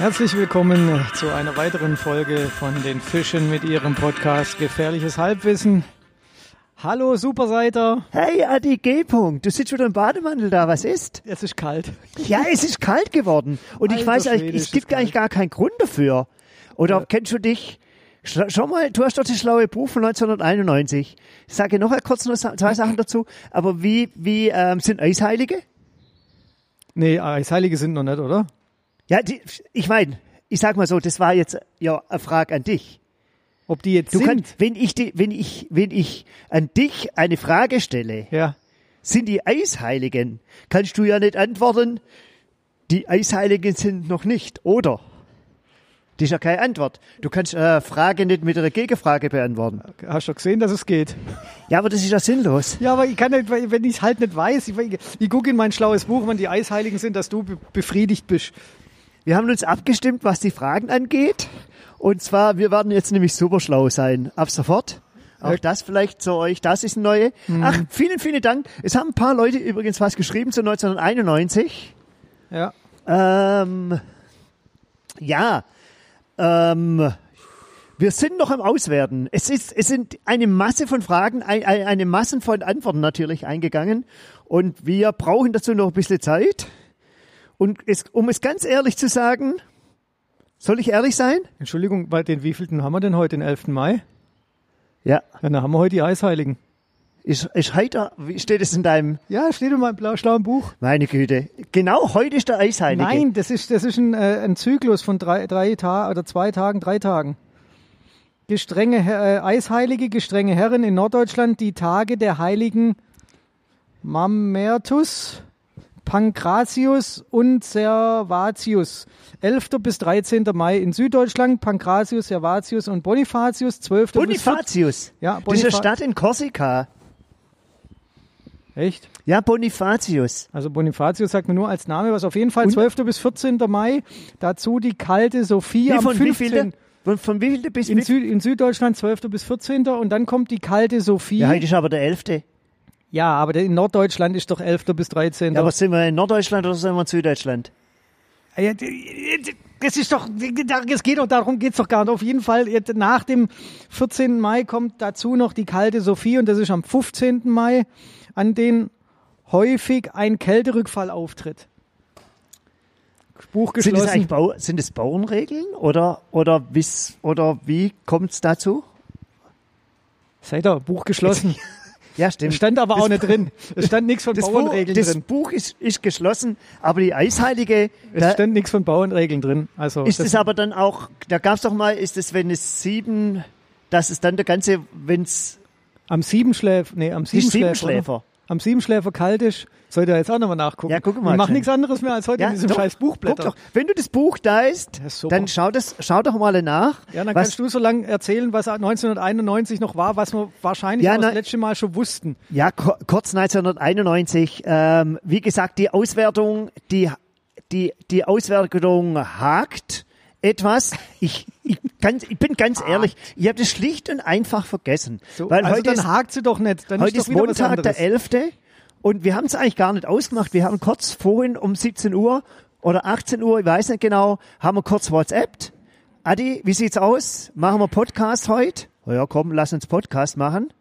Herzlich willkommen zu einer weiteren Folge von den Fischen mit ihrem Podcast Gefährliches Halbwissen. Hallo Superseiter. Hey Adi G. -Punkt. Du sitzt wieder im Bademantel da. Was ist? Es ist kalt. Ja, es ist kalt geworden. Und ich Alter weiß eigentlich, Schwede, es gibt eigentlich gar keinen Grund dafür. Oder Ja. kennst du dich? Schau mal, du hast doch das schlaue Buch von 1991. Ich sage noch kurz noch zwei Sachen dazu. Aber wie, wie ähm, sind Eisheilige? Nee, Eisheilige sind noch nicht, oder? Ja, die, ich meine, ich sag mal so, das war jetzt ja eine Frage an dich. Ob die jetzt Du sind? kannst, wenn ich, die, wenn ich, wenn ich an dich eine Frage stelle, ja. sind die Eisheiligen, kannst du ja nicht antworten, die Eisheiligen sind noch nicht, oder? Das ist ja keine Antwort. Du kannst äh, Frage nicht mit einer Gegenfrage beantworten. Hast du gesehen, dass es geht? Ja, aber das ist ja sinnlos. Ja, aber ich kann nicht, wenn ich es halt nicht weiß. Ich, ich gucke in mein schlaues Buch, wann die Eisheiligen sind, dass du be befriedigt bist. Wir haben uns abgestimmt, was die Fragen angeht. Und zwar, wir werden jetzt nämlich super schlau sein. Ab sofort. Auch das vielleicht zu euch, das ist ein neue. Ach, vielen, vielen Dank. Es haben ein paar Leute übrigens was geschrieben zu 1991. Ja. Ähm, ja, ähm, wir sind noch am Auswerten. Es, ist, es sind eine Masse von Fragen, ein, ein, eine Masse von Antworten natürlich eingegangen. Und wir brauchen dazu noch ein bisschen Zeit. Und es, um es ganz ehrlich zu sagen, soll ich ehrlich sein? Entschuldigung, bei den wievielten haben wir denn heute, den 11. Mai? Ja. Ja, dann haben wir heute die Eisheiligen. Ist, ist heute, wie steht es in deinem, Ja, steht in meinem blau schlauen Buch. meine Güte. Genau, heute ist der Eisheilige. Nein, das ist, das ist ein, äh, ein Zyklus von drei, drei Tagen oder zwei Tagen, drei Tagen. Gestrenge äh, Eisheilige, gestrenge Herren in Norddeutschland, die Tage der Heiligen Mamertus, Pankratius und Servatius. 11. bis 13. Mai in Süddeutschland, Pankratius, Servatius und Bonifatius, 12. bis 14. Bonifatius. Ja, Das ist eine Bonifa- Stadt in Korsika. Echt? Ja, Bonifatius. Also Bonifatius sagt mir nur als Name was. Auf jeden Fall 12. bis 14. Mai. Dazu die kalte Sophie Wie am von wie 15. viel? Von, von wie viel bis In, Süd, in Süddeutschland 12. bis 14. Und dann kommt die kalte Sophie. Ja, Ja, heute ist aber der 11. aber der in Norddeutschland ist doch 11. bis 13. Ja, aber sind wir in Norddeutschland oder sind wir in Süddeutschland? Ja, d- das ist doch, es geht doch darum, geht's doch gar nicht. Auf jeden Fall, nach dem 14. Mai kommt dazu noch die kalte Sophie und das ist am 15. Mai, an den häufig ein Kälterückfall auftritt. Buch Sind es geschlossen. eigentlich Bau, sind es Bauernregeln oder, oder, wie's, oder wie kommt es dazu? Seid ihr, Buch geschlossen. Ja, Es stimmt. stand aber auch nicht drin. Es stand nichts von Das, Buch, Bauernregeln das drin. Buch ist, ist geschlossen, aber die Eisheilige, Es da, stand nichts von Bauernregeln drin. Also ist das- es aber dann auch, da gab es doch mal, ist es, wenn es sieben, dass es dann der ganze, wenn es am Siebenschläfer, nee, am die Siebenschläfer. Am Siebenschläfer kalt ist. Sollt ihr jetzt auch nochmal nachgucken. Ja, guck mal, Ich mach nichts anderes mehr als heute in diesem doch, scheiß Buch guck blättern. doch, wenn du das Buch da ist, Ja, super. dann schau, das, schau doch mal nach. Ja, dann kannst du so lange erzählen, was 1991 noch war, was wir wahrscheinlich Ja, das letzte Mal schon wussten. Ja, kurz 1991. Ähm, wie gesagt, die Auswertung, die, die, die Auswertung hakt etwas. Ich, ich, ganz, ich bin ganz ehrlich, ich habe das schlicht und einfach vergessen. So, weil also heute dann ist, hakt sie doch nicht. Dann heute ist ist Montag, der anderes. 11. Und wir haben es eigentlich gar nicht ausgemacht. Wir haben kurz vorhin um 17 Uhr oder 18 Uhr, ich weiß nicht genau, haben wir kurz WhatsAppt. Adi, wie sieht's aus? Machen wir Podcast heute? Ja, komm, lass uns Podcast machen.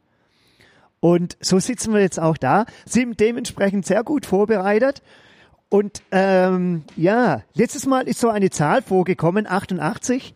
Und so sitzen wir jetzt auch da, sind dementsprechend sehr gut vorbereitet. Und ähm, ja, letztes Mal ist so eine Zahl vorgekommen, 88.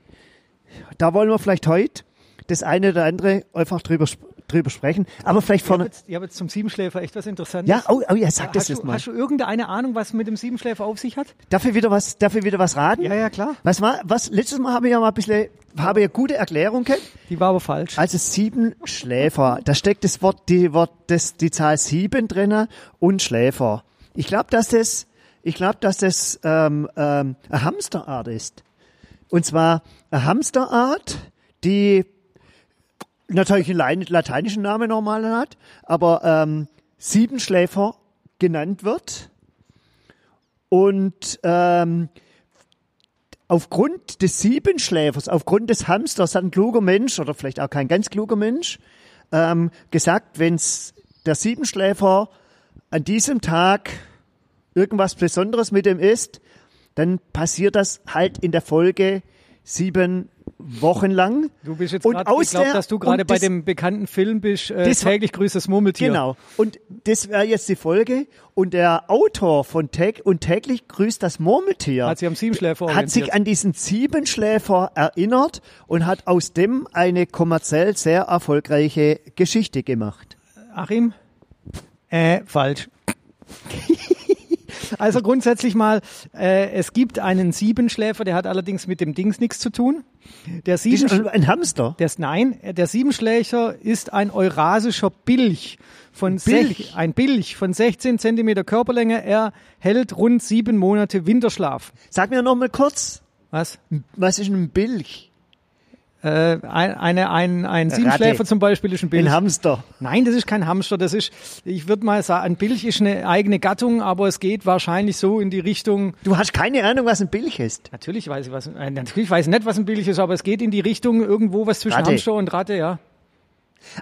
Da wollen wir vielleicht heute das eine oder andere einfach drüber, drüber sprechen. Aber vielleicht Ich habe vorne. jetzt, ich hab jetzt zum Siebenschläfer echt was Interessantes. Ja, oh, oh ja, sag das jetzt mal. hast du irgendeine Ahnung, was mit dem Siebenschläfer auf sich hat? Darf ich wieder was, ich wieder was raten? Ja, ja, klar. Was war, was, letztes Mal habe ich ja mal ein bisschen, habe eine gute Erklärung gehabt. Die war aber falsch. Also sieben Schläfer. Da steckt das Wort, die Wort, das, die Zahl sieben drinne und Schläfer. Ich glaube, dass das, ich glaube, dass das ähm, ähm, eine Hamsterart ist. Und zwar eine Hamsterart, die natürlich einen lateinischen Namen normal hat, aber ähm, Siebenschläfer genannt wird. Und ähm, aufgrund des Siebenschläfers, aufgrund des Hamsters hat ein kluger Mensch oder vielleicht auch kein ganz kluger Mensch ähm, gesagt, wenn der Siebenschläfer an diesem Tag irgendwas Besonderes mit ihm ist, dann passiert das halt in der Folge sieben Wochen lang. Du bist jetzt Und gerade, ich glaube, dass du gerade bei das- dem bekannten Film bist, äh, Das täglich grüßt das Murmeltier. Genau. Und das wäre jetzt die Folge. Und der Autor von Täg und täglich grüßt das Murmeltier. Hat sich am Siebenschläfer hat sich an diesen Siebenschläfer erinnert und hat aus dem eine kommerziell sehr erfolgreiche Geschichte gemacht. Achim? Äh, falsch. also grundsätzlich mal, äh, es gibt einen Siebenschläfer, der hat allerdings mit dem Dings nichts zu tun. Der Das ist Sieben, ein Hamster. der, nein, der Siebenschläfer ist ein eurasischer Bilch von Bilch? Sech, ein Bilch von 16 Zentimeter Körperlänge. Er hält rund sieben Monate Winterschlaf. Sag mir noch mal kurz, Was? was ist ein Bilch? Äh, ein, eine, ein, ein Siebenschläfer zum Beispiel ist ein Bilch. Ein Hamster. Nein, das ist kein Hamster. Das ist, ich würde mal sagen, ein Bilch ist eine eigene Gattung, aber es geht wahrscheinlich so in die Richtung. Du hast keine Ahnung, was ein Bilch ist. Natürlich weiß ich was. Äh, natürlich weiß ich nicht, was ein Bilch ist, aber es geht in die Richtung irgendwo was zwischen Ratte. Hamster und Ratte, ja.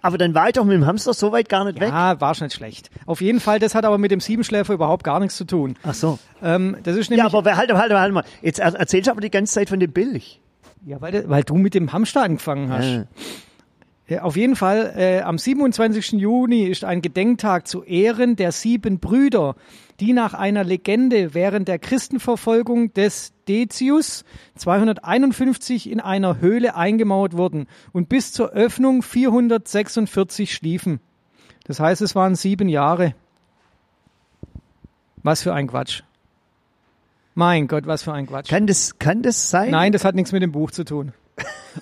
Aber dann war ich doch mit dem Hamster so weit gar nicht weg. Ja, war schon nicht schlecht. Auf jeden Fall, das hat aber mit dem Siebenschläfer überhaupt gar nichts zu tun. Ach so. Ähm, das ist Ja, nämlich, aber halt, halt, halt mal. Jetzt er- erzählst du aber die ganze Zeit von dem Bilch. Ja, weil, du- weil du mit dem Hamster angefangen hast. Ja, auf jeden Fall, äh, am 27. Juni ist ein Gedenktag zu Ehren der sieben Brüder, die nach einer Legende während der Christenverfolgung des Decius 251 in einer Höhle eingemauert wurden und bis zur Öffnung 446 schliefen. Das heißt, es waren sieben Jahre. Was für ein Quatsch. Mein Gott, was für ein Quatsch. Kann das, kann das sein? Nein, das hat nichts mit dem Buch zu tun.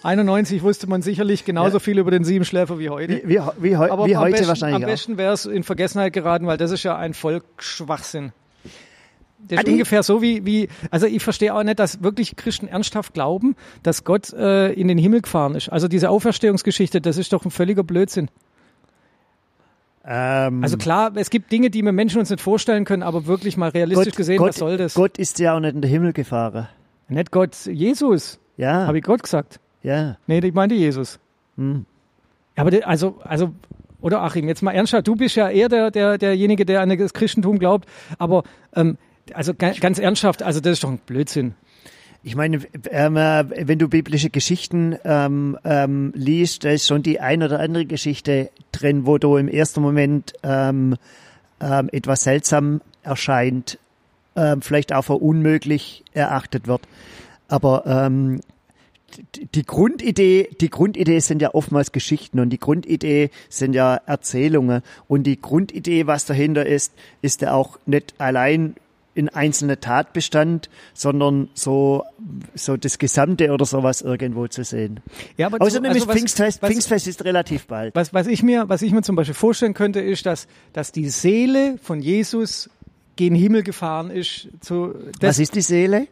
91 wusste man sicherlich genauso Ja. viel über den Siebenschläfer wie heute. Wie, wie, wie, heu- Aber wie am heute besten, wahrscheinlich Am besten wäre es in Vergessenheit geraten, weil das ist ja ein Volksschwachsinn. Das ist Adi? ungefähr so wie, wie, also ich verstehe auch nicht, dass wirklich Christen ernsthaft glauben, dass Gott äh, in den Himmel gefahren ist. Also diese Auferstehungsgeschichte, das ist doch ein völliger Blödsinn. Ähm, Also klar, es gibt Dinge, die wir Menschen uns nicht vorstellen können, aber wirklich mal realistisch gesehen, Gott, was soll das? Gott ist ja auch nicht in den Himmel gefahren. Nicht Gott, Jesus, Ja, habe ich Gott gesagt. ja. Nee, ich meinte Jesus. Hm. Aber also, also, oder Achim, jetzt mal ernsthaft, du bist ja eher der, der, derjenige, der an das Christentum glaubt, aber ähm, also ga- ganz ernsthaft, also das ist doch ein Blödsinn. Ich meine, ähm, äh, wenn du biblische Geschichten ähm, ähm, liest, da ist schon die ein oder andere Geschichte drin, wo du im ersten Moment ähm, ähm, etwas seltsam erscheint, vielleicht auch für unmöglich erachtet wird. Aber die Grundidee, die Grundidee sind ja oftmals Geschichten und die Grundidee sind ja Erzählungen und die Grundidee, was dahinter ist, ist ja auch nicht allein in einzelne Tatbestand, sondern so, so das Gesamte oder sowas irgendwo zu sehen. Ja, aber Außerdem also ist was- Pfingstfest, was- Pfingstfest ist relativ bald. Was, was ich mir, was ich mir zum Beispiel vorstellen könnte, ist, dass, dass die Seele von Jesus gen Himmel gefahren ist. Zu, das, Was ist die Seele?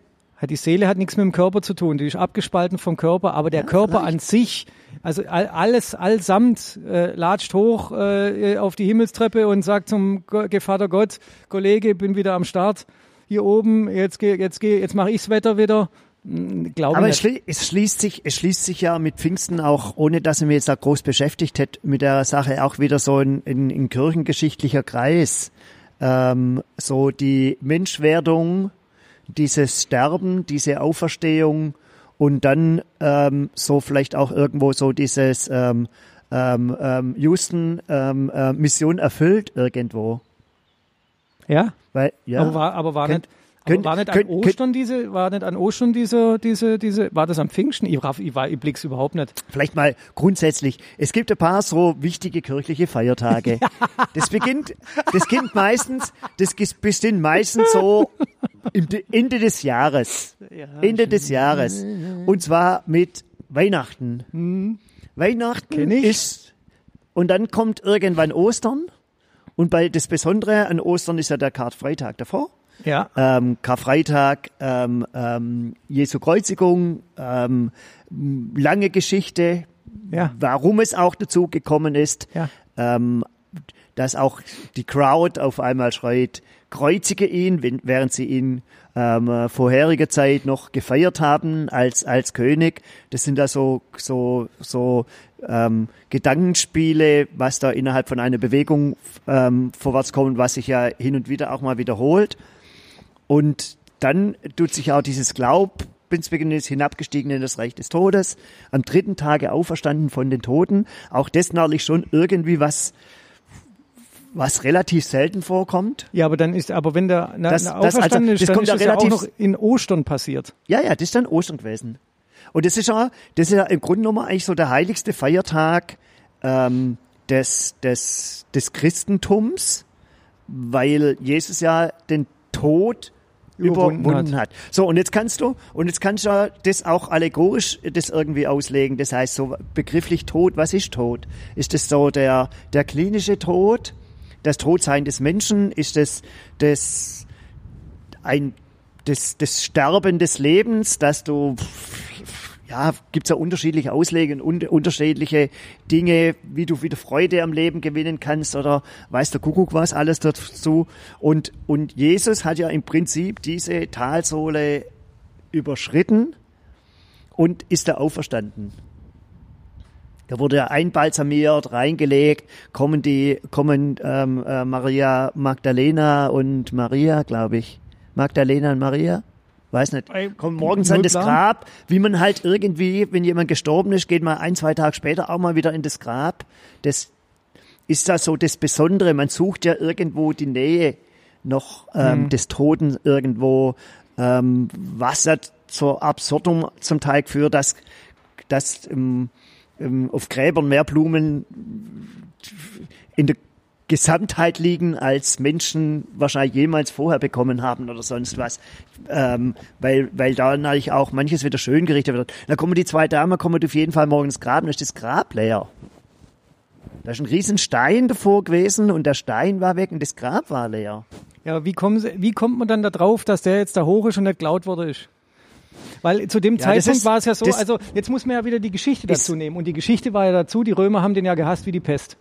Die Seele hat nichts mit dem Körper zu tun, die ist abgespalten vom Körper, aber der Körper an sich, also all, alles allsamt äh, latscht hoch äh, auf die Himmelstreppe und sagt zum Go Vater Gott, Kollege, bin wieder am Start hier oben, jetzt geh, jetzt geh, jetzt mache ich's Wetter wieder. Hm, Glaube Aber es, schli es schließt sich, es schließt sich ja mit Pfingsten auch, ohne dass er mir jetzt da groß beschäftigt hätte, mit der Sache auch wieder so ein, ein, ein kirchengeschichtlicher Kreis. Ähm, so die Menschwerdung, dieses Sterben, diese Auferstehung und dann ähm, so vielleicht auch irgendwo so dieses ähm, ähm, ähm, Houston ähm, äh, Mission erfüllt irgendwo. Ja, Weil, ja. aber war, aber war Könnt- nicht. Könnt- war nicht an könnt- könnt- Ostern diese, war nicht an Ostern diese, diese, diese, war das am Pfingsten? Ich, raff- ich, war, ich blick's überhaupt nicht. Vielleicht mal grundsätzlich. Es gibt ein paar so wichtige kirchliche Feiertage. Das beginnt, das beginnt meistens, das beginnt meistens so im De- Ende des Jahres. Ende des Jahres. Und zwar mit Weihnachten. Weihnachten Kenn ich. ist, und dann kommt irgendwann Ostern. Und bei, das Besondere an Ostern ist ja der Karfreitag davor Ja. ähm, Karfreitag, ähm, ähm, Jesu Kreuzigung, ähm, lange Geschichte, Ja. warum es auch dazu gekommen ist, Ja. ähm, dass auch die Crowd auf einmal schreit, kreuzige ihn, während sie ihn ähm, äh, vorherige Zeit noch gefeiert haben als als König. Das sind da so so so ähm, Gedankenspiele, was da innerhalb von einer Bewegung ähm, vorwärts kommt, was sich ja hin und wieder auch mal wiederholt. Und dann tut sich auch dieses Glaubensbekenntnis hinabgestiegen in das Reich des Todes, am dritten Tage auferstanden von den Toten. Auch das natürlich schon irgendwie was, was relativ selten vorkommt. Ja, aber dann ist, aber wenn der na, Das- na das- also, das ist, dann kommt ist ja das ja auch noch in Ostern passiert. Ja, ja, das ist dann Ostern gewesen. Und das ist ja, das ist ja im Grunde genommen eigentlich so der heiligste Feiertag ähm, des, des, des Christentums, weil Jesus ja den Tod Überwunden überwunden hat. hat. So, und jetzt kannst du, und jetzt kannst du das auch allegorisch das irgendwie auslegen. Das heißt, so begrifflich Tod, was ist Tod? Ist das so der, der klinische Tod? Das Todsein des Menschen? Ist das, das, ein, das, das Sterben des Lebens, dass du, ja, gibt's ja unterschiedliche Auslegungen, un unterschiedliche Dinge, wie du wieder Freude am Leben gewinnen kannst oder weiß der Kuckuck was alles dazu. Und, und Jesus hat ja im Prinzip diese Talsohle überschritten und ist da auferstanden. Da wurde er einbalsamiert, reingelegt, kommen die, kommen ähm, äh, Maria Magdalena und Maria, glaube ich. Magdalena und Maria? Weiß nicht. Ey, Kommen morgens an das. Grab, wie man halt irgendwie, wenn jemand gestorben ist, geht man ein, zwei Tage später auch mal wieder in das Grab. Das ist da so das Besondere. Man sucht ja irgendwo die Nähe noch ähm, Mhm. des Toten irgendwo, ähm, was ja zur Absurdum zum Teil führt, dass, dass ähm, ähm, auf Gräbern mehr Blumen in der Gesamtheit liegen, als Menschen wahrscheinlich jemals vorher bekommen haben oder sonst was. Ähm, weil, weil da natürlich auch manches wieder schön gerichtet wird. Da kommen die zwei Damen, kommen auf jeden Fall morgen ins Grab und ist das Grab leer. Da ist ein riesen Stein davor gewesen und der Stein war weg und das Grab war leer. Ja, wie, kommen Sie, wie kommt man dann da drauf, dass der jetzt da hoch ist und nicht geklaut worden ist? Weil zu dem Ja, Zeitpunkt ist- war es ja so, also jetzt muss man ja wieder die Geschichte dazu nehmen. Und die Geschichte war ja dazu, die Römer haben den ja gehasst wie die Pest.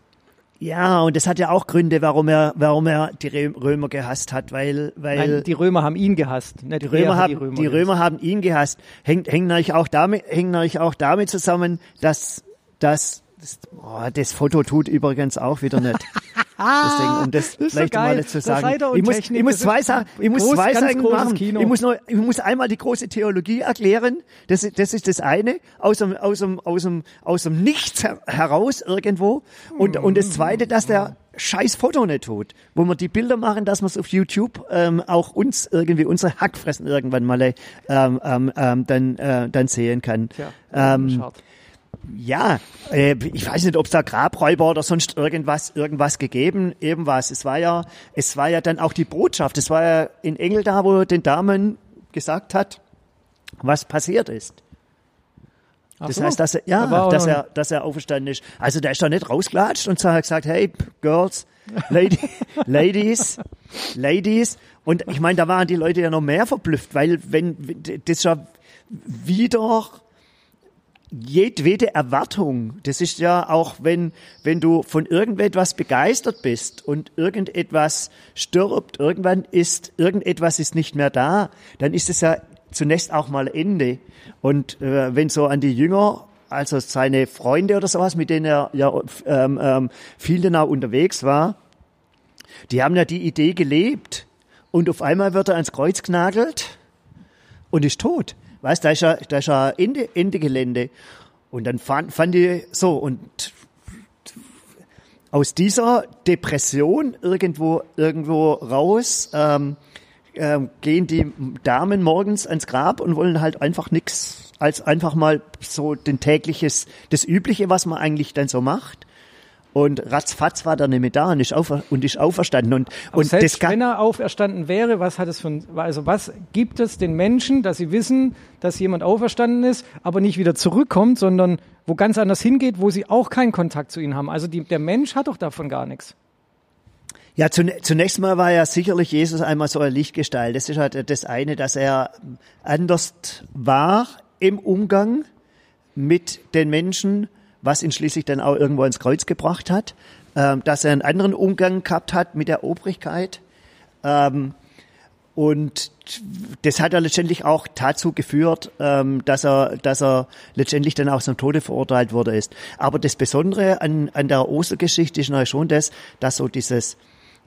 Ja, und das hat ja auch Gründe, warum er, warum er die Rö- Römer gehasst hat, weil, weil Nein, die Römer haben ihn gehasst. Nicht Die er Römer, haben, die gehasst. Römer haben ihn gehasst. Hängt, hängt natürlich auch damit, hängt natürlich auch damit zusammen, dass, dass das, oh, das Foto tut übrigens auch wieder nicht. Deswegen, um das, so vielleicht geil. mal zu Das sagen. Ich muss, Technik, ich muss das zwei Sachen, ich muss groß, zwei Sachen machen. Kino. Ich muss noch, ich muss einmal die große Theologie erklären. Das, ist- das ist das eine. Aus dem, aus dem, aus dem, aus dem Nichts her- heraus irgendwo. Und, und das zweite, dass der scheiß Foto nicht tut. Wo wir die Bilder machen, dass wir es auf YouTube ähm, auch uns irgendwie unsere Hackfressen irgendwann mal äh, ähm, ähm, ähm, dann, äh, dann sehen kann. Tja, ähm, schade. Ja, äh, ich weiß nicht, ob es da Grabräuber oder sonst irgendwas, irgendwas gegeben, irgendwas. Es war ja, es war ja dann auch die Botschaft. Es war ja in Engel da, wo er den Damen gesagt hat, was passiert ist. Ach Das so. heißt, dass er, Da ja, auch dass er, dass er auferstanden ist. Also der ist doch nicht rausgelatscht und hat gesagt, hey, Girls, Lady, Ladies, Ladies. Und ich meine, da waren die Leute ja noch mehr verblüfft, weil wenn, das ist ja wieder jedwede Erwartung. Das ist ja auch, wenn, wenn du von irgendetwas begeistert bist und irgendetwas stirbt, irgendwann ist, irgendetwas ist nicht mehr da, dann ist es ja zunächst auch mal Ende. Und äh, wenn so an die Jünger, also seine Freunde oder sowas, mit denen er ja ähm, ähm, viel auch unterwegs war, die haben ja die Idee gelebt und auf einmal wird er ans Kreuz genagelt und ist tot. Weißt, da ist ja, da ist ja Ende, Ende Gelände. Und dann fand, fand die so und aus dieser Depression irgendwo, irgendwo raus, ähm, ähm, gehen die Damen morgens ans Grab und wollen halt einfach nix als einfach mal so den tägliches, das Übliche, was man eigentlich dann so macht. Und ratzfatz war der nicht mehr da und ist, aufer und ist auferstanden. Und, Aber und selbst wenn er auferstanden wäre, was hat es für ein, also was gibt es den Menschen, dass sie wissen, dass jemand auferstanden ist, aber nicht wieder zurückkommt, sondern wo ganz anders hingeht, wo sie auch keinen Kontakt zu ihnen haben. Also die, der Mensch hat doch davon gar nichts. Ja, zun- zunächst mal war ja sicherlich Jesus einmal so eine Lichtgestalt. Das ist halt das eine, dass er anders war im Umgang mit den Menschen, was ihn schließlich dann auch irgendwo ins Kreuz gebracht hat, ähm, dass er einen anderen Umgang gehabt hat mit der Obrigkeit. Ähm, und das hat er letztendlich auch dazu geführt, ähm, dass er, dass er letztendlich dann auch zum Tode verurteilt wurde ist. Aber das Besondere an, an der Ostergeschichte ist natürlich schon das, dass so dieses,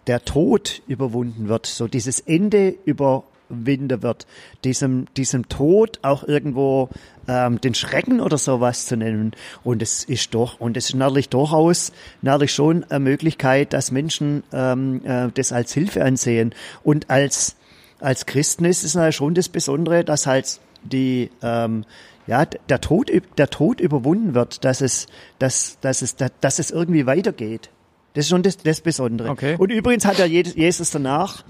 der Tod überwunden wird, so dieses Ende über, überwinden wird, diesem, diesem Tod auch irgendwo ähm, den Schrecken oder sowas zu nennen. Und es ist doch, und es ist natürlich durchaus, natürlich schon eine Möglichkeit, dass Menschen ähm, äh, das als Hilfe ansehen. Und als, als Christen ist es natürlich schon das Besondere, dass halt die, ähm, ja, der Tod, der Tod überwunden wird, dass es, dass, dass es, dass es irgendwie weitergeht. Das ist schon das, das Besondere. Okay. Und übrigens hat ja Jesus danach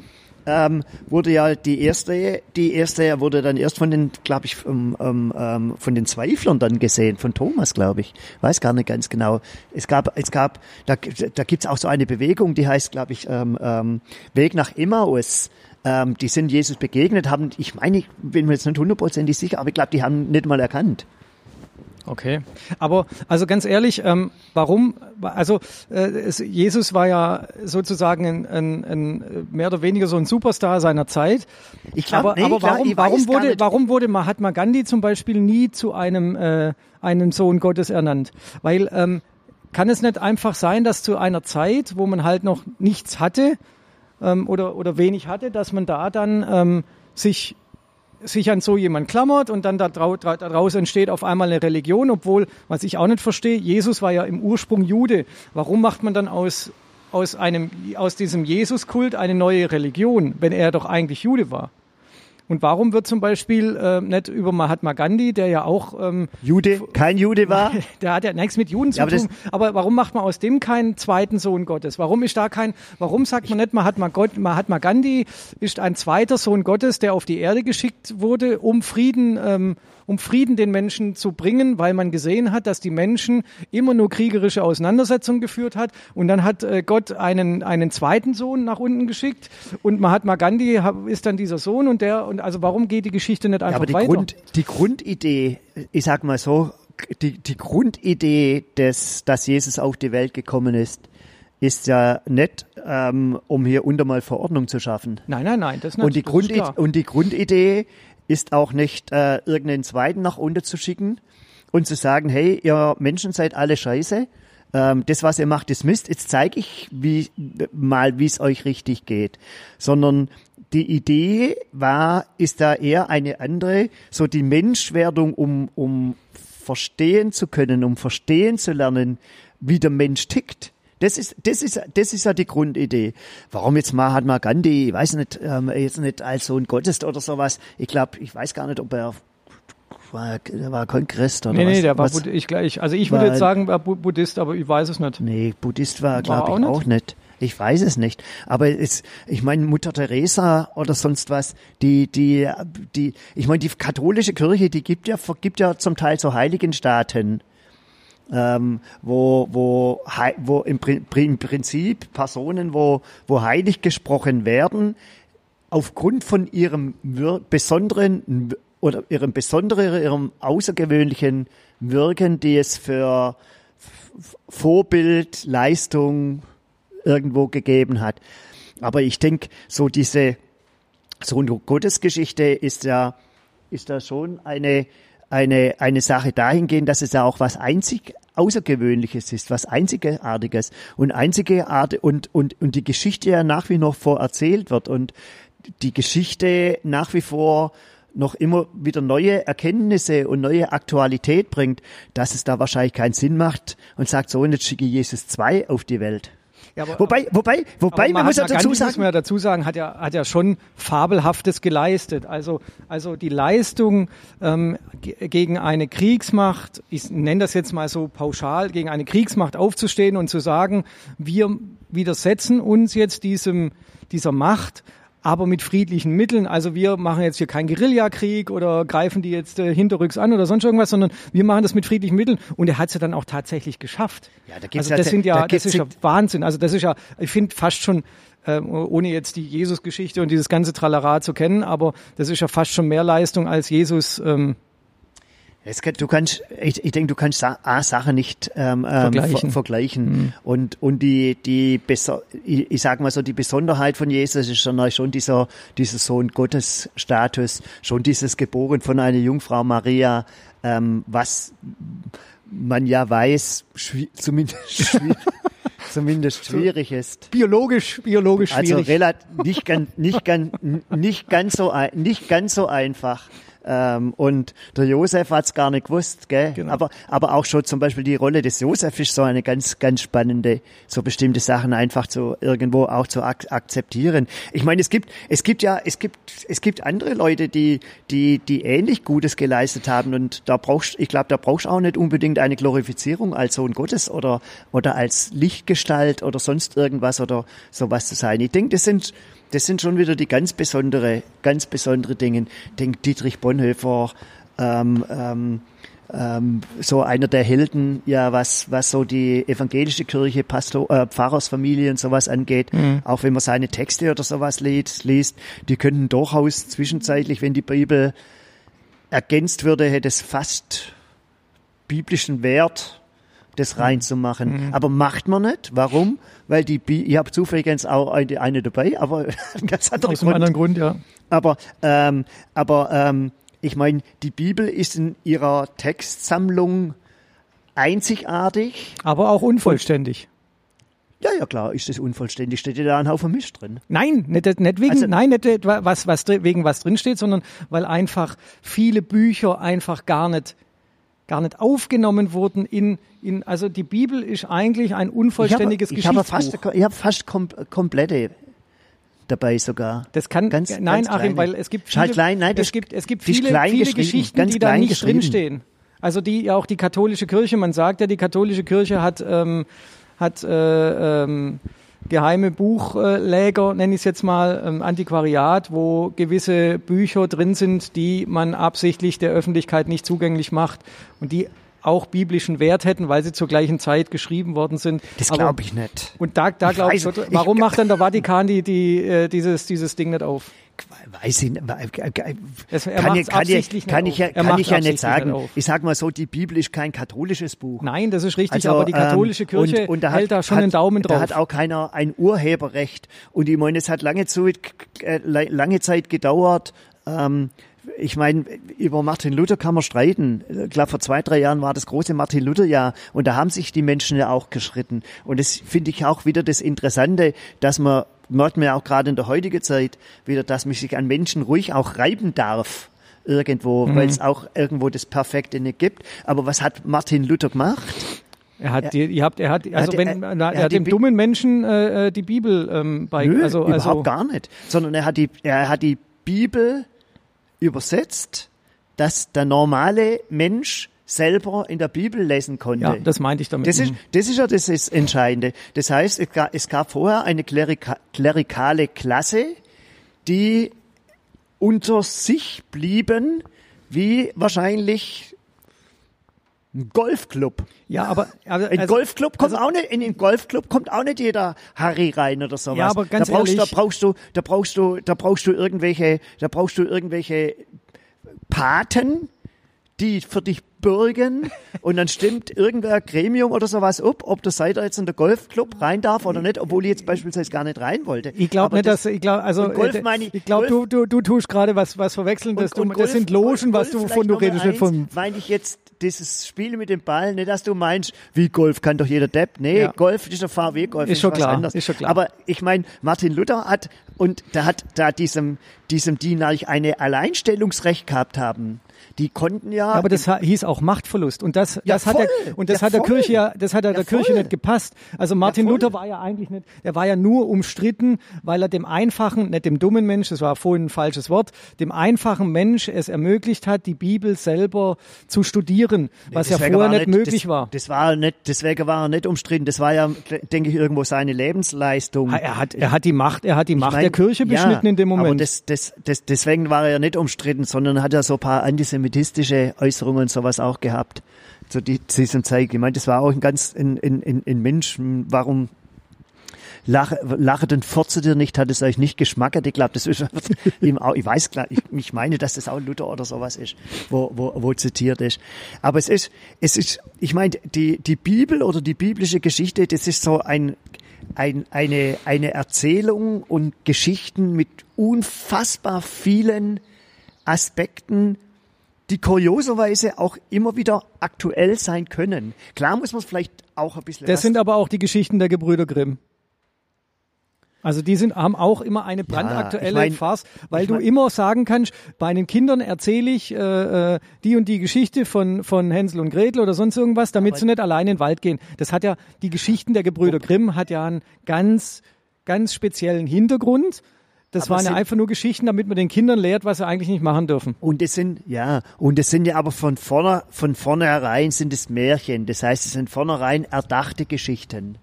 ähm, wurde ja die erste, die erste wurde dann erst von den, glaube ich, um, um, um, von den Zweiflern dann gesehen, von Thomas, glaube ich. Weiß gar nicht ganz genau. Es gab, es gab, da, da gibt's auch so eine Bewegung, die heißt, glaube ich, ähm, ähm, Weg nach Emmaus. Ähm, die sind Jesus begegnet, haben, ich meine, ich bin mir jetzt nicht hundertprozentig sicher, aber ich glaube, die haben nicht mal erkannt. Okay, aber also ganz ehrlich, ähm, warum? Also äh, es, Jesus war ja sozusagen ein, ein, ein, mehr oder weniger so ein Superstar seiner Zeit. Ich glaube, aber, nee, aber klar, warum, ich warum wurde warum wurde Mahatma Gandhi zum Beispiel nie zu einem äh, einem Sohn Gottes ernannt? Weil ähm, kann es nicht einfach sein, dass zu einer Zeit, wo man halt noch nichts hatte ähm, oder oder wenig hatte, dass man da dann ähm, sich sich an so jemand klammert und dann daraus entsteht auf einmal eine Religion, obwohl, was ich auch nicht verstehe, Jesus war ja im Ursprung Jude. Warum macht man dann aus, aus, einem, aus diesem Jesuskult eine neue Religion, wenn er doch eigentlich Jude war? Und warum wird zum Beispiel äh, nicht über Mahatma Gandhi, der ja auch ähm, Jude, kein Jude war. der hat ja nichts mit Juden zu Ja, aber tun. Aber warum macht man aus dem keinen zweiten Sohn Gottes? Warum ist da kein, warum sagt man nicht, Mahatma, Gott, Mahatma Gandhi ist ein zweiter Sohn Gottes, der auf die Erde geschickt wurde, um Frieden, ähm, um Frieden den Menschen zu bringen, weil man gesehen hat, dass die Menschen immer nur kriegerische Auseinandersetzungen geführt hat. Und dann hat äh, Gott einen, einen zweiten Sohn nach unten geschickt und Mahatma Gandhi ist dann dieser Sohn und der, und also warum geht die Geschichte nicht Ja, einfach aber die, weiter? Grund, die Grundidee, ich sag mal so, die, die Grundidee, des, dass Jesus auf die Welt gekommen ist, ist ja nicht, ähm, um hier unter mal Verordnung zu schaffen. nein, nein, nein, das ist nicht, Und die, das ist Grundid klar. und die Grundidee ist auch nicht, äh, irgendeinen Zweiten nach unten zu schicken und zu sagen, hey, ihr Menschen seid alle scheiße. Ähm, das, was ihr macht, ist Mist. Jetzt zeige ich wie, mal, wie es euch richtig geht. Sondern die Idee war, ist da eher eine andere, so die Menschwerdung, um, um verstehen zu können, um verstehen zu lernen, wie der Mensch tickt. Das ist, das ist, das ist ja die Grundidee. Warum jetzt Mahatma Gandhi, ich weiß nicht, ähm, jetzt nicht als Sohn Gottes oder sowas. Ich glaube, ich weiß gar nicht, ob er war, der war kein Christ oder Nee, was. nee, der war was, ich. Also ich würde War- jetzt sagen, war Bu- Buddhist, aber ich weiß es nicht. Nee, Buddhist war, War glaube ich, auch nicht? auch nicht. Ich weiß es nicht. Aber es, ich meine, Mutter Teresa oder sonst was, die, die, die, ich meine, die katholische Kirche, die gibt ja, gibt ja zum Teil so Heiligenstaaten, ähm, wo, wo, wo im, im Prinzip Personen, wo, wo heilig gesprochen werden, aufgrund von ihrem besonderen oder ihrem besonderen, ihrem außergewöhnlichen Wirken, die es für Vorbild, Leistung irgendwo gegeben hat. Aber ich denke, so diese so eine Gottesgeschichte ist ja ist da schon eine eine eine Sache dahingehend, dass es ja auch was einzig Außergewöhnliches ist, was Einzigartiges und einzigartig und und und die Geschichte ja nach wie noch vor erzählt wird und die Geschichte nach wie vor noch immer wieder neue Erkenntnisse und neue Aktualität bringt, dass es da wahrscheinlich keinen Sinn macht und sagt, so, und jetzt schicke Jesus 2 auf die Welt. Ja, aber- wobei, wobei, wobei, Aber man muss ja dazu Gandhi, muss sagen, man ja dazu sagen, hat ja, hat ja schon Fabelhaftes geleistet. Also, also die Leistung ähm, ge- gegen eine Kriegsmacht, ich nenne das jetzt mal so pauschal, gegen eine Kriegsmacht aufzustehen und zu sagen, wir widersetzen uns jetzt diesem, dieser Macht, aber mit friedlichen Mitteln. Also wir machen jetzt hier keinen Guerillakrieg oder greifen die jetzt äh, hinterrücks an oder sonst irgendwas, sondern wir machen das mit friedlichen Mitteln. Und er hat es ja dann auch tatsächlich geschafft. Ja, da gibt's also ja- das sind ja, da das ist ja ja- Wahnsinn. Also das ist ja, ich finde fast schon, ähm, ohne jetzt die Jesus-Geschichte und dieses ganze Tralala zu kennen, aber das ist ja fast schon mehr Leistung als Jesus. Ähm, kann, du kannst, ich, ich denke, du kannst A, Sachen nicht ähm, ähm, Vergleichen. ver vergleichen. Und, und die, die ich, ich sag mal so, die Besonderheit von Jesus ist schon, schon dieser, dieser Sohn Gottes Status, schon dieses Geboren von einer Jungfrau Maria, ähm, was man ja weiß, schwi- zumindest schwi zumindest schwierig ist. Biologisch, biologisch Also schwierig. relativ nicht ganz, nicht ganz, nicht ganz so, nicht ganz so einfach. Ähm, und der Josef hat's gar nicht gewusst, gell? Genau. Aber, aber auch schon zum Beispiel die Rolle des Josef ist so eine ganz, ganz spannende, so bestimmte Sachen einfach zu irgendwo auch zu ak akzeptieren. Ich meine, es gibt, es gibt ja, es gibt, es gibt andere Leute, die, die, die ähnlich Gutes geleistet haben und da brauchst, ich glaube, da brauchst auch nicht unbedingt eine Glorifizierung als Sohn Gottes oder, oder als Lichtgestalt oder sonst irgendwas oder sowas zu sein. Ich denke, das sind, das sind schon wieder die ganz besondere, ganz besondere Dinge. Ich denke, Dietrich Bonhoeffer, ähm, ähm, ähm, so einer der Helden, ja, was, was so die evangelische Kirche, Pastor, äh, Pfarrersfamilie und sowas angeht, auch wenn man seine Texte oder sowas liest, liest, die könnten durchaus zwischenzeitlich, wenn die Bibel ergänzt würde, hätte es fast biblischen Wert, das reinzumachen. Aber macht man nicht. Warum? Weil die, Bi ich habe zufällig jetzt auch eine, eine dabei, aber ein ganz anderer Aus einem anderen Grund, ja. aber, ähm, aber ähm, ich meine, die Bibel ist in ihrer Textsammlung einzigartig. Aber auch unvollständig. Ja, ja, klar, ist das unvollständig. Steht ja da ein Haufen Mist drin. Nein, nicht, nicht wegen, Also- nein, nicht was, was drin- wegen was drinsteht, sondern weil einfach viele Bücher einfach gar nicht, gar nicht aufgenommen wurden in, in, also die Bibel ist eigentlich ein unvollständiges ich ich Geschichtsbuch. habe fast, ich habe fast kom komplette dabei sogar. Das kann Ganz- nein, ganz Achim, kleine. weil es gibt halt viele, klein, nein, es gibt es gibt viele, viele Geschichten, die da nicht drinstehen. Also die ja auch die katholische Kirche, man sagt ja, die katholische Kirche hat ähm, hat äh, ähm, geheime Buchläger, nenne ich es jetzt mal, ähm, Antiquariat, wo gewisse Bücher drin sind, die man absichtlich der Öffentlichkeit nicht zugänglich macht und die auch biblischen Wert hätten, weil sie zur gleichen Zeit geschrieben worden sind. Das glaube ich nicht. Und da, da glaube ich, schon, ich- warum macht dann der Vatikan die, die, äh, dieses, dieses Ding nicht auf? Weiß ich. Es- er kann, ich, kann, ich, kann, ich, ja- kann ich ja nicht sagen. Ich sag mal so, die Bibel ist kein katholisches Buch. Nein, das ist richtig, Also, aber die katholische ähm, Kirche und, und da hält hat, da schon hat, einen Daumen drauf. Da hat auch keiner ein Urheberrecht. Und ich meine, es hat lange Zeit, äh, lange Zeit gedauert. Ähm, ich meine, über Martin Luther kann man streiten. Ich glaube, vor zwei, drei Jahren war das große Martin Luther-Jahr und da haben sich die Menschen ja auch geschritten. Und das finde ich auch wieder das Interessante, dass man, merkt man ja auch gerade in der heutigen Zeit wieder, dass man sich an Menschen ruhig auch reiben darf irgendwo, Mhm. weil es auch irgendwo das Perfekte nicht gibt. Aber was hat Martin Luther gemacht? er hat, die, ihr habt, er hat, also hat- wenn, er- na, er er, hat dem Bi- dummen Menschen äh, äh, die Bibel ähm, bei, Nö, also, überhaupt also gar nicht. Sondern er hat die, er hat die Bibel übersetzt, dass der normale Mensch selber in der Bibel lesen konnte. ja, das meinte ich damit. Das ist, Mhm. das ist ja das ist Entscheidende. Das heißt, es gab, es gab vorher eine Klerika, klerikale Klasse, die unter sich blieben, wie wahrscheinlich ein Golfclub. ja, aber also, Ein Golfclub kommt also- auch nicht, in den Golfclub kommt auch nicht jeder Harry rein oder sowas. Ja, aber ganz da brauchst, ehrlich- da brauchst du, da brauchst du, da brauchst du irgendwelche, da brauchst du irgendwelche Paten, die für dich bürgen und dann stimmt irgendwer Gremium oder sowas ab, ob der Seiter jetzt in der Golfclub rein darf oder nicht, obwohl ich jetzt beispielsweise gar nicht rein wollte. Ich glaube nicht, das- dass ich glaube, also und Golf äh, meine ich- ich glaube, du, Golf- du, du tust gerade was was verwechseln, dass du, das sind Logen, was du Golf von du redest, nicht von Meine ich jetzt dieses Spiel mit dem Ball, nicht dass du meinst, wie Golf kann doch jeder Depp. Nee, Ja. Golf ist der VW Golf. Ist schon was klar, anderes. ist schon klar. Aber ich meine, Martin Luther hat und da hat da diesem diesem die eigentlich eine Alleinstellungsrecht gehabt haben. Die konnten ja, aber das hieß auch Machtverlust und das, Ja, das hat voll. der, und das Ja, hat der voll. Kirche ja, das hat der, Ja, der Kirche nicht gepasst. Also Martin. Luther war ja eigentlich nicht, er war ja nur umstritten, weil er dem einfachen, nicht dem dummen Mensch, das war vorhin ein falsches Wort, dem einfachen Mensch es ermöglicht hat, die Bibel selber zu studieren, was ja Deswegen vorher nicht möglich das, war. Das war nicht, deswegen war er nicht umstritten. Das war ja, denke ich, irgendwo seine Lebensleistung. Er hat, er hat die Macht, er hat die Macht mein, der Kirche ja, beschnitten in dem Aber Moment. das, das, das, deswegen war er ja nicht umstritten, sondern hat ja so ein paar antisemitistische Äußerungen und sowas auch gehabt zu die- zu diesem Zeit. Ich meine, das war auch ein ganz ein, ein, ein, ein Mensch. Warum lache, lachet und furze dir nicht, hat es euch nicht geschmackert. Ich glaube, das ist ihm auch, ich weiß klar, ich, ich meine, dass das auch Luther oder sowas ist, wo, wo, wo zitiert ist. Aber es ist, es ist, ich meine, die, die Bibel oder die biblische Geschichte, das ist so ein, ein, eine, eine Erzählung und Geschichten mit unfassbar vielen Aspekten, die kurioserweise auch immer wieder aktuell sein können. Klar muss man es vielleicht auch ein bisschen Das sind aber auch die Geschichten der Gebrüder Grimm. Also die sind, haben auch immer eine brandaktuelle ich mein- Farce, weil ich du mein- immer sagen kannst, bei den Kindern erzähle ich äh, äh, die und die Geschichte von, von Hänsel und Gretel oder sonst irgendwas, damit sie nicht allein in den Wald gehen. Das hat ja, die Geschichten der Gebrüder Grimm hat ja einen ganz, ganz speziellen Hintergrund. Das Aber waren ja einfach nur Geschichten, damit man den Kindern lehrt, was sie eigentlich nicht machen dürfen. Und es sind, ja, und es sind ja aber von vorne, von vornherein sind es Märchen. Das heißt, es sind vornherein erdachte Geschichten.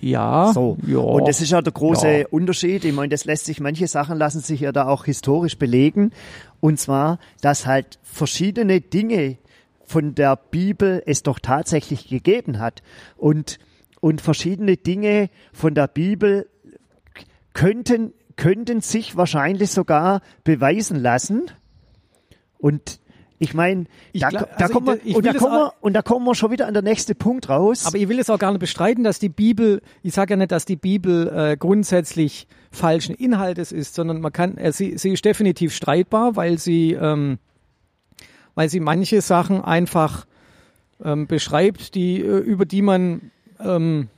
Ja, So. ja. Und das ist ja der große Ja. Unterschied. Ich meine, das lässt sich, manche Sachen lassen sich ja da auch historisch belegen. Und zwar, dass halt verschiedene Dinge von der Bibel es doch tatsächlich gegeben hat. Und, und verschiedene Dinge von der Bibel könnten, könnten sich wahrscheinlich sogar beweisen lassen. Und ich meine, da, also kommen wir, ich und, da kommen wir, und da kommen wir schon wieder an der nächste Punkt raus. Aber ich will es auch gar nicht bestreiten, dass die Bibel, ich sage ja nicht, dass die Bibel äh, grundsätzlich falschen Inhaltes ist, sondern man kann, äh, sie, sie ist definitiv streitbar, weil sie, ähm, weil sie manche Sachen einfach ähm, beschreibt, die äh, über die man ähm,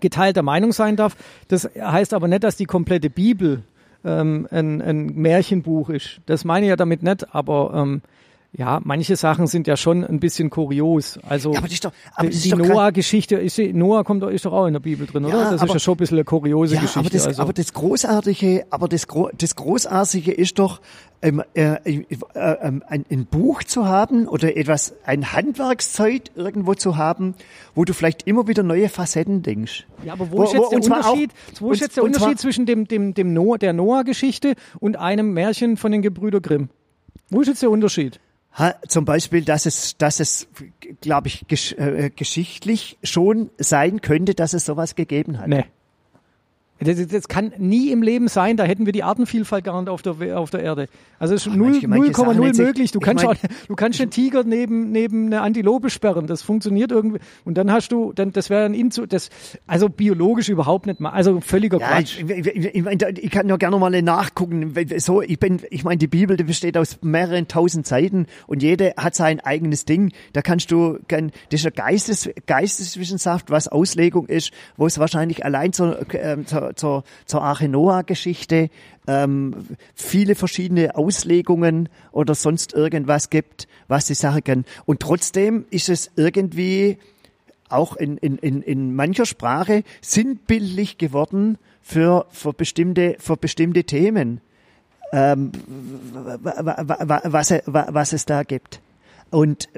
geteilter Meinung sein darf. Das heißt aber nicht, dass die komplette Bibel ähm, ein, ein Märchenbuch ist. Das meine ich ja damit nicht, aber ähm, ja, manche Sachen sind ja schon ein bisschen kurios. Also Ja, aber ist doch- aber die, ist die Noah-Geschichte, ist die- Noah kommt doch, ist doch auch in der Bibel drin, oder? Ja, Das ist aber- ja schon ein bisschen eine kuriose Ja, Geschichte. aber das, also. aber das Großartige, aber das, Gro das Großartige ist doch, ähm, äh, äh, ähm, ein, ein Buch zu haben oder etwas, ein Handwerkszeug irgendwo zu haben, wo du vielleicht immer wieder neue Facetten denkst. ja, aber wo, ist jetzt der und zwar auch- Unterschied, wo ist jetzt der Unterschied zwischen dem, dem, dem Noah, der Noah-Geschichte und einem Märchen von den Gebrüder Grimm? Wo ist jetzt der Unterschied? Ha, zum Beispiel, dass es, dass es, glaube ich, gesch äh, geschichtlich schon sein könnte, dass es sowas gegeben hat. Nee. Das, das kann nie im Leben sein, da hätten wir die Artenvielfalt gar nicht auf der, auf der Erde. Also es ist Ach, null- manche- manche Sachen 0,0 hätten sich- möglich. Du ich kannst, mein- auch, du kannst einen Tiger neben, neben eine Antilope sperren. Das funktioniert irgendwie. Und dann hast du, dann, das wäre ein Inzu, das, also biologisch überhaupt nicht mal, also völliger Ja, Quatsch. ich, ich, ich, ich, mein, ich kann ja gerne mal nachgucken. So, ich bin, ich meine, die Bibel, die besteht aus mehreren tausend Seiten und jede hat sein eigenes Ding. Da kannst du, kann, das ist ja Geistes, Geisteswissenschaft, was Auslegung ist, wo es wahrscheinlich allein zur, ähm, zur, zur, zur Arche Noah-Geschichte ähm, viele verschiedene Auslegungen oder sonst irgendwas gibt, was die Sache kann. Und trotzdem ist es irgendwie auch in, in, in, in mancher Sprache sinnbildlich geworden für, für, bestimmte, für bestimmte Themen, ähm, wa- wa- wa- wa- was, wa- was es da gibt. Und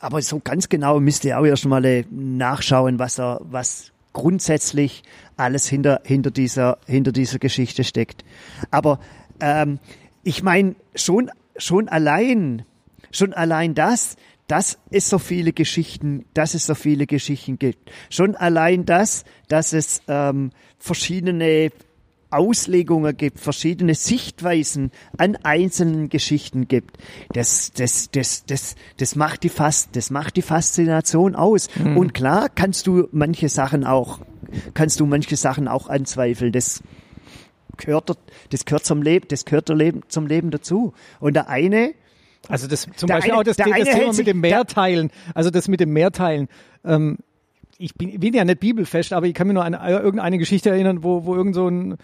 aber so ganz genau müsst ihr auch erst mal äh, nachschauen, was er, was grundsätzlich alles hinter, hinter dieser, hinter dieser Geschichte steckt. Aber ähm, ich meine, schon, schon allein, schon allein das, dass es so viele Geschichten, dass es so viele Geschichten gibt. Schon allein das, dass es ähm, verschiedene Auslegungen gibt, verschiedene Sichtweisen an einzelnen Geschichten gibt. Das, das, das, das, das macht die Fast, das macht die Faszination aus. Und klar kannst du manche Sachen auch, kannst du manche Sachen auch anzweifeln. Das gehört, das gehört zum Leben, das gehört zum Leben dazu. Und der eine, Also das zum Beispiel eine- auch das, das Thema mit dem Mehrteilen. Also das mit dem Mehrteilen. Ähm, ich bin, bin ja nicht bibelfest, aber ich kann mir nur an äh, irgendeine Geschichte erinnern, wo, wo irgend so ein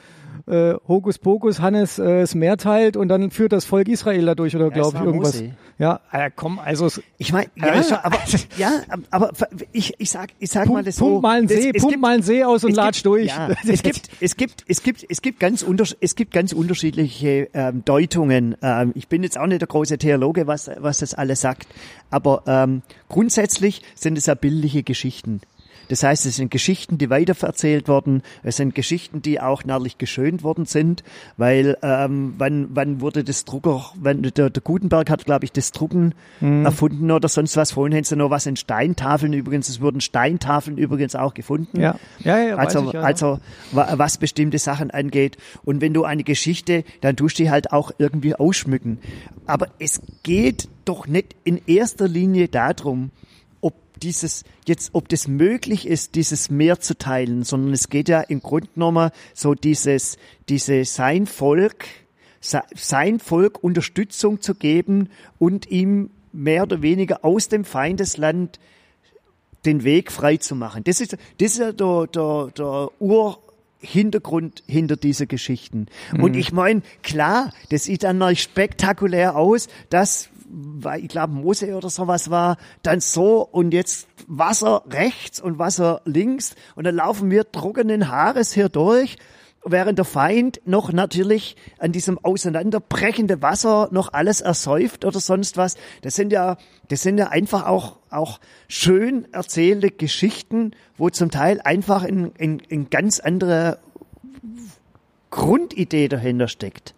äh, Hokuspokus Hannes äh, das Meer teilt und dann führt das Volk Israel dadurch oder es glaube ich irgendwas. Mose. Ja, äh, komm, also ich meine, Ja, ja, schon- aber, ja, aber ich, ich sag, ich sag mal pump, das so. pump mal einen das- See, es pump gibt- mal einen See aus und latsch gibt, durch. Ja, es gibt, es gibt, es gibt, es gibt ganz unters es gibt ganz unterschiedliche ähm, Deutungen. Ähm, ich bin jetzt auch nicht der große Theologe, was was das alles sagt, aber ähm, grundsätzlich sind es ja bildliche Geschichten. Das heißt, es sind Geschichten, die weiterverzählt wurden. Es sind Geschichten, die auch narrlich geschönt worden sind, weil ähm, wann, wann wurde das Drucker, wann, der, der Gutenberg hat, glaube ich, das Drucken Mhm. erfunden oder sonst was. Vorhin haben sie noch was in Steintafeln übrigens. Es wurden Steintafeln übrigens auch gefunden. Ja, ja, ja, Also, ich, ja. also wa- was bestimmte Sachen angeht. Und wenn du eine Geschichte, dann tust du die halt auch irgendwie ausschmücken. Aber es geht doch nicht in erster Linie darum, dieses jetzt, ob das möglich ist, dieses mehr zu teilen, sondern es geht ja im Grunde genommen so dieses, diese sein Volk, se- sein Volk Unterstützung zu geben und ihm mehr oder weniger aus dem Feindesland den Weg frei zu machen. Das ist, das ist ja der, der, der Urhintergrund hinter dieser Geschichten. Und Mhm. ich meine, klar, das sieht dann noch spektakulär aus, dass, ich glaube, Mose oder sowas war, dann so und jetzt Wasser rechts und Wasser links und dann laufen wir trockenen Haares hier durch während der Feind noch natürlich an diesem auseinanderbrechenden Wasser noch alles ersäuft oder sonst was. Das sind ja, das sind ja einfach auch, auch schön erzählte Geschichten, wo zum Teil einfach ein, ein, ein ganz andere Grundidee dahinter steckt.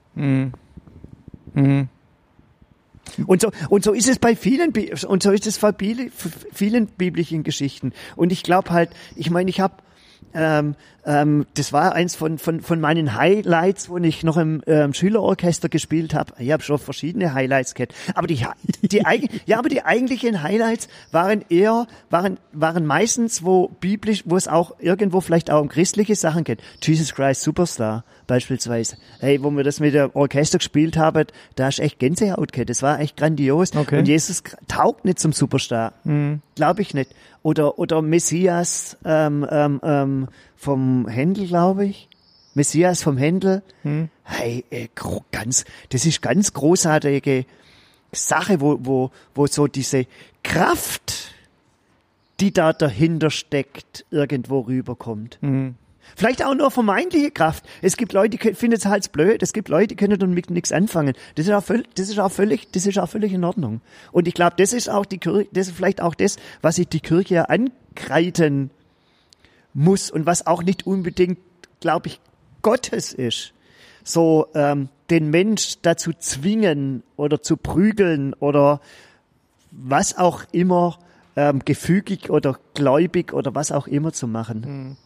Und so, und so ist es bei vielen, und so ist es bei viele- vielen biblischen Geschichten. Und ich glaube halt, ich meine, ich habe, ähm, ähm, das war eins von, von, von meinen Highlights, wo ich noch im ähm, Schülerorchester gespielt habe. Ich habe schon verschiedene Highlights gehabt. Aber die, die, ja, aber die eigentlichen Highlights waren eher, waren, waren meistens, wo biblisch, wo es auch irgendwo vielleicht auch um christliche Sachen geht. Jesus Christ Superstar beispielsweise. Hey, wo wir das mit dem Orchester gespielt haben, da ist echt Gänsehaut gehabt. Das war echt grandios. Okay. Und Jesus taugt nicht zum Superstar. Glaube ich nicht. Oder, oder Messias ähm, ähm, ähm, vom Händel, glaube ich. Messias vom Händel. Hey, äh, ganz, das ist ganz großartige Sache, wo, wo, wo so diese Kraft, die da dahinter steckt, irgendwo rüberkommt. Vielleicht auch nur vermeintliche Kraft. Es gibt Leute, die finden es halt blöd. Es gibt Leute, die können damit nichts anfangen. Das ist auch völlig, das ist auch völlig, das ist auch völlig in Ordnung. Und ich glaube, das ist auch die Kirche, das ist vielleicht auch das, was sich die Kirche ja ankreiden muss und was auch nicht unbedingt, glaube ich, Gottes ist. So ähm, den Mensch dazu zwingen oder zu prügeln oder was auch immer ähm, gefügig oder gläubig oder was auch immer zu machen.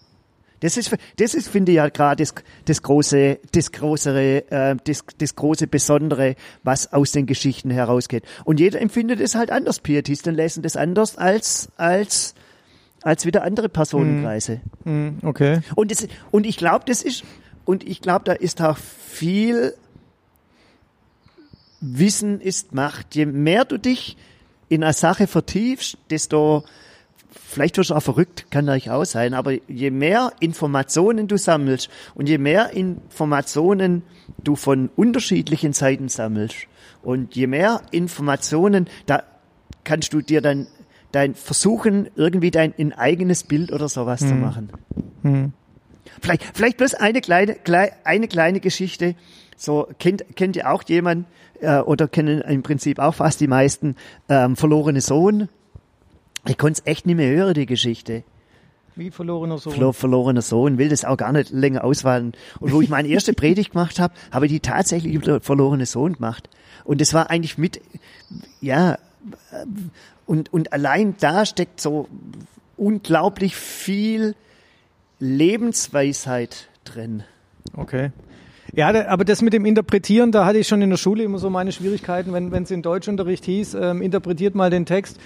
Das ist, das ist, finde ich ja gerade das, das große, das größere, äh, das, das große Besondere, was aus den Geschichten herausgeht. Und jeder empfindet es halt anders. Pietisten lesen das anders als, als, als wieder andere Personenkreise. Mhm, okay. Und, das, und ich glaube, das ist, und ich glaube, da ist auch viel Wissen ist Macht. Je mehr du dich in eine Sache vertiefst, desto, vielleicht wirst du auch verrückt, kann natürlich auch sein, aber je mehr Informationen du sammelst und je mehr Informationen du von unterschiedlichen Seiten sammelst und je mehr Informationen, da kannst du dir dann dein versuchen, irgendwie dein ein eigenes Bild oder sowas zu machen. Vielleicht, vielleicht bloß eine kleine, klei- eine kleine Geschichte. So kennt, kennt ihr auch jemand äh, oder kennen im Prinzip auch fast die meisten ähm, verlorene Sohn. Ich konnte es echt nicht mehr hören, die Geschichte. Wie verlorener Sohn. Verlo verlorener Sohn, will das auch gar nicht länger auswählen. Und wo ich meine erste Predigt gemacht habe, habe ich die tatsächlich über den verlorenen Sohn gemacht. Und das war eigentlich mit, ja, und, und allein da steckt so unglaublich viel Lebensweisheit drin. Okay. Ja, aber das mit dem Interpretieren, da hatte ich schon in der Schule immer so meine Schwierigkeiten, wenn wenn es in Deutschunterricht hieß, ähm, interpretiert mal den Text.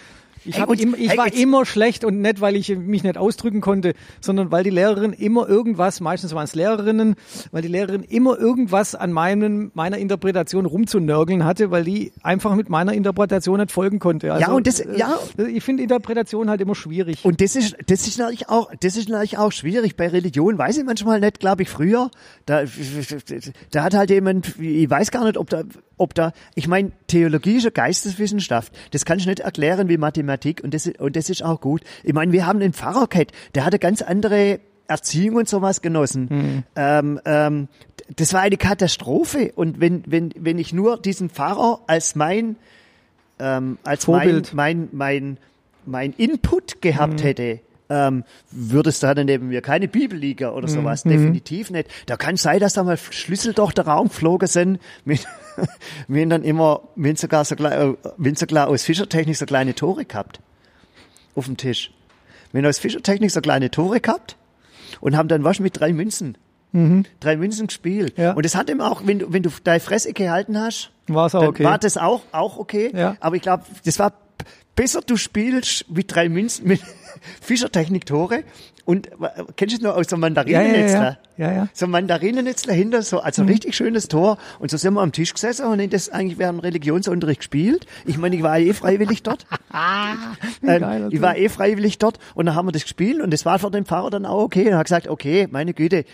Ich, hab und- ich war immer schlecht und nicht, weil ich mich nicht ausdrücken konnte, sondern weil die Lehrerin immer irgendwas, meistens waren es Lehrerinnen, weil die Lehrerin immer irgendwas an meinem, meiner Interpretation rumzunörgeln hatte, weil die einfach mit meiner Interpretation nicht folgen konnte. Also, Ja, und das- äh, ja. Ich finde Interpretation halt immer schwierig. Und das ist, das ist natürlich auch, das ist natürlich auch schwierig. Bei Religion weiß ich manchmal nicht, glaube ich, früher. Da, da hat halt jemand, ich weiß gar nicht, ob da, ob da, ich meine, Theologie ist eine Geisteswissenschaft. Das kann ich nicht erklären wie Mathematik und das, ist- und das ist auch gut. Ich meine, wir haben einen Pfarrer gehabt, der hatte ganz andere Erziehung und sowas genossen. Ähm, ähm, das war eine Katastrophe. Und wenn, wenn, wenn ich nur diesen Pfarrer als mein, ähm, als Vorbild. mein, mein, mein, mein Input gehabt hätte, ähm, würde es da dann neben mir keine Bibelliga oder sowas, definitiv nicht. Da kann sein, dass da mal Schlüssel durch den Raum geflogen sind, mit, wir haben dann immer, haben sogar so, äh, haben sogar aus Fischertechnik so kleine Tore gehabt. Auf dem Tisch. Haben aus Fischertechnik so kleine Tore gehabt und haben dann was mit drei Münzen. Drei Münzen gespielt. Ja. Und das hat ihm auch, wenn du, wenn du deine Fressecke gehalten hast, War es auch okay. war das auch, auch okay. Ja. Aber ich glaube, das war besser du spielst wie drei Münzen mit Fischertechnik-Tore. Und kennst du es noch aus so einem Ja, ja, Mandarinennetzler? ja. ja, ja. So ein Mandarinennetzler hinter, so, also ein richtig schönes Tor. Und so sind wir am Tisch gesessen und haben das eigentlich während dem Religionsunterricht gespielt. Ich meine, ich war eh freiwillig dort. ähm, ich war eh freiwillig dort und dann haben wir das gespielt und das war für den Pfarrer dann auch okay. Und er hat gesagt, okay, meine Güte,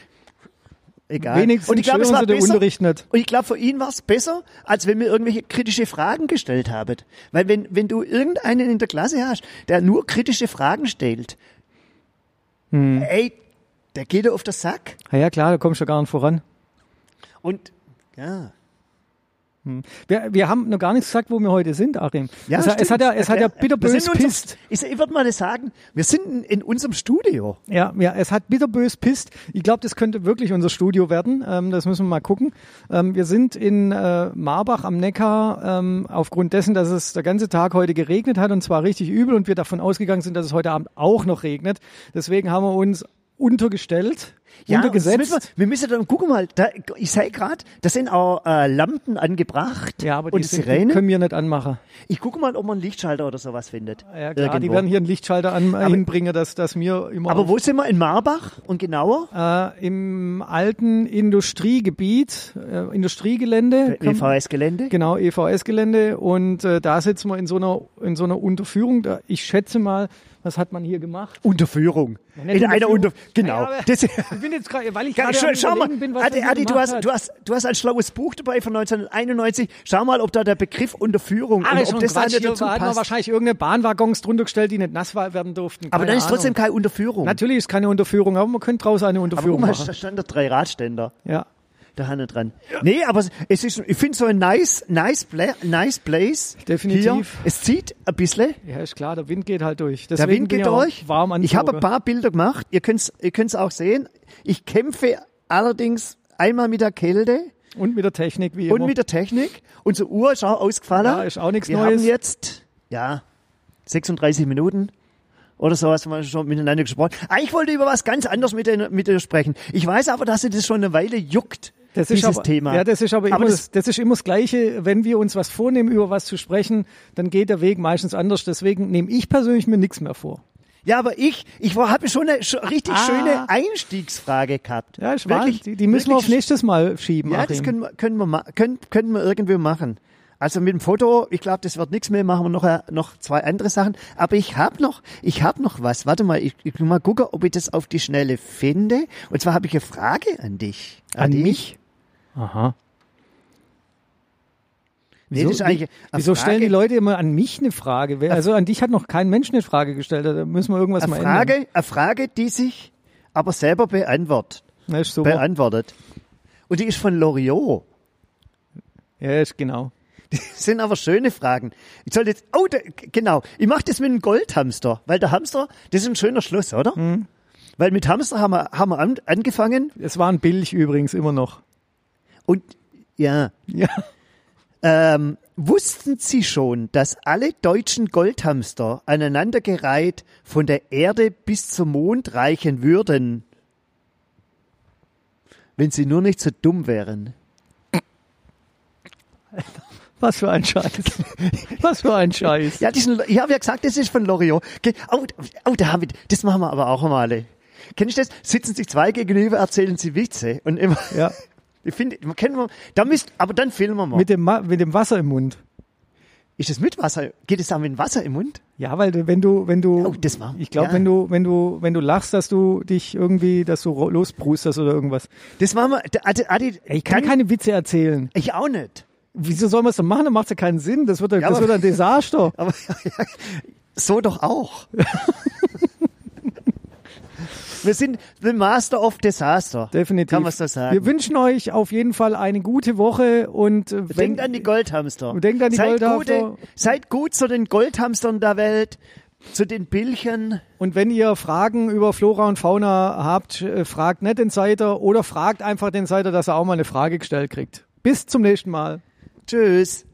egal. Wenigstens und ich glaube, es war besser, und ich glaube, für ihn war es besser, als wenn wir irgendwelche kritische Fragen gestellt haben. Weil wenn, wenn du irgendeinen in der Klasse hast, der nur kritische Fragen stellt, Hm. ey, der geht dir auf den Sack. Ja, ja, klar, da kommst du gar nicht voran. Und ja, Wir, wir haben noch gar nichts gesagt, wo wir heute sind, Achim. Ja, es, hat- es hat ja, es hat ja bitterbös pisst. Ich, ich würde mal das sagen, wir sind in, in unserem Studio. Ja, ja, es hat bitterbös pisst. Ich glaube, das könnte wirklich unser Studio werden. Ähm, das müssen wir mal gucken. Ähm, wir sind in äh, Marbach am Neckar ähm, aufgrund dessen, dass es der ganze Tag heute geregnet hat und zwar richtig übel und wir davon ausgegangen sind, dass es heute Abend auch noch regnet. Deswegen haben wir uns untergestellt, das untergesetzt. wir, wir müssen dann, guck mal, da, ich sehe gerade, da sind auch äh, Lampen angebracht ja, aber die, und sind, die Sirene. können wir nicht anmachen. Ich gucke mal, ob man einen Lichtschalter oder sowas findet. Ja, klar, die Irgendwo. werden hier einen Lichtschalter an, hinbringen, dass, dass wir immer Aber wo sind wir? In Marbach und genauer? Äh, Im alten Industriegebiet, äh, Industriegelände. WVS-Gelände? Genau, EVS-Gelände. Und äh, da sitzen wir in so einer, in so einer Unterführung. Da, ich schätze mal, was hat man hier gemacht? Unterführung. nicht In einer Unterführung. Unter genau. Aber- das, Ich bin jetzt gerade, weil ich Ja, gerade schau, schau mal, bin, was Adi, Adi, du hast, hat. du hast, du hast ein schlaues Buch dabei von 1991. Schau mal, ob da der Begriff Unterführung Ah, ob das da Quatsch, hier dazu passt. wahrscheinlich irgendeine Bahnwaggons drunter gestellt, die nicht nass werden durften. Aber Keine dann ist Ahnung. trotzdem keine Unterführung. Natürlich ist keine Unterführung, aber man könnte draußen eine aber Unterführung mal, machen. da stand da drei Radständer. Ja. Da hinten dran. Nee, aber es ist, ich finde so ein nice, nice, pla nice place. Definitiv. Hier. Es zieht ein bisschen. ja, ist klar, der Wind geht halt durch. Der Deswegen Wind bin geht durch. Warm ich habe ein paar Bilder gemacht. Ihr könnt's, ihr könnt's auch sehen. Ich kämpfe allerdings einmal mit der Kälte Und mit der Technik, wie und immer. mit der Technik. Unsere Uhr ist auch ausgefallen. Ja, ist auch nichts Wir Neues. haben jetzt, ja, 36 Minuten oder sowas haben wir schon miteinander gesprochen. Eigentlich wollte ich über was ganz anderes mit dir, mit dir sprechen. Ich weiß aber, dass sie das schon eine Weile juckt, Das ist dieses aber, Thema. Ja, das ist aber, Aber immer, das- das, das ist immer das Gleiche. Wenn wir uns was vornehmen, über was zu sprechen, dann geht der Weg meistens anders. Deswegen nehme ich persönlich mir nichts mehr vor. Ja, aber ich, ich habe schon eine richtig Ah. schöne Einstiegsfrage gehabt. Ja, ist Wirklich-. Die, die müssen wir auf nächstes Mal schieben. Ja, Achim. das können wir, können wir, können, können wir irgendwie machen. Also mit dem Foto, ich glaube, das wird nichts mehr, machen wir noch, äh, noch zwei andere Sachen. Aber ich habe noch, ich habe noch was. Warte mal, ich, ich mal gucken, ob ich das auf die Schnelle finde. Und zwar habe ich eine Frage an dich. An Adi. mich? Aha. Nee, eine wieso Frage, stellen die Leute immer an mich eine Frage? Also an dich hat noch kein Mensch eine Frage gestellt. Da müssen wir irgendwas eine mal ändern. Frage, eine Frage, die sich aber selber beantwortet. Ja, ist super. beantwortet. Und die ist von Loriot. Ja, ist genau. Das sind aber schöne Fragen. Ich soll jetzt, oh, da, genau. Ich mache das mit einem Goldhamster, weil der Hamster, das ist ein schöner Schluss, oder? Mhm. Weil mit Hamster haben wir, haben wir an, angefangen Es war ein Billig übrigens immer noch. Und ja, Ja. ähm, wussten Sie schon, dass alle deutschen Goldhamster aneinandergereiht von der Erde bis zum Mond reichen würden, wenn sie nur nicht so dumm wären? Was für ein Scheiß. Was für ein Scheiß. Ja, diesen, ich habe ja gesagt, das ist von Loriot. Oh, oh, da haben wir, das machen wir aber auch mal. Kennst du das? Sitzen sich zwei gegenüber, erzählen sie Witze und immer. Ja. Ich finde, man kennen wir, da müsst, aber dann filmen wir mal. Mit dem, Ma- mit dem Wasser im Mund. ist es mit Wasser? Geht es da mit Wasser im Mund? Ja, weil du, wenn du, wenn du, Oh, das war- ich glaube, ja. wenn du, wenn du, wenn du lachst, dass du dich irgendwie, dass du losbrustest oder irgendwas. Das machen wir, der Adi, Adi, Ich kann keine Witze erzählen. ich auch nicht. Wieso soll man es denn machen? Dann macht es ja keinen Sinn. Das wird, ja, Ja, das aber- wird ein Desaster. Aber so doch auch. wir sind the Master of Disaster. Definitiv. Kann man so sagen. Wir wünschen euch auf jeden Fall eine gute Woche und äh, wenn, Denkt an die Goldhamster. Denkt an die seid Goldhamster. Gute, seid gut zu den Goldhamstern der Welt, zu den Billchen. und wenn ihr Fragen über Flora und Fauna habt, äh, fragt nicht den Seiter oder fragt einfach den Seiter, dass er auch mal eine Frage gestellt kriegt. Bis zum nächsten Mal. Tschüss.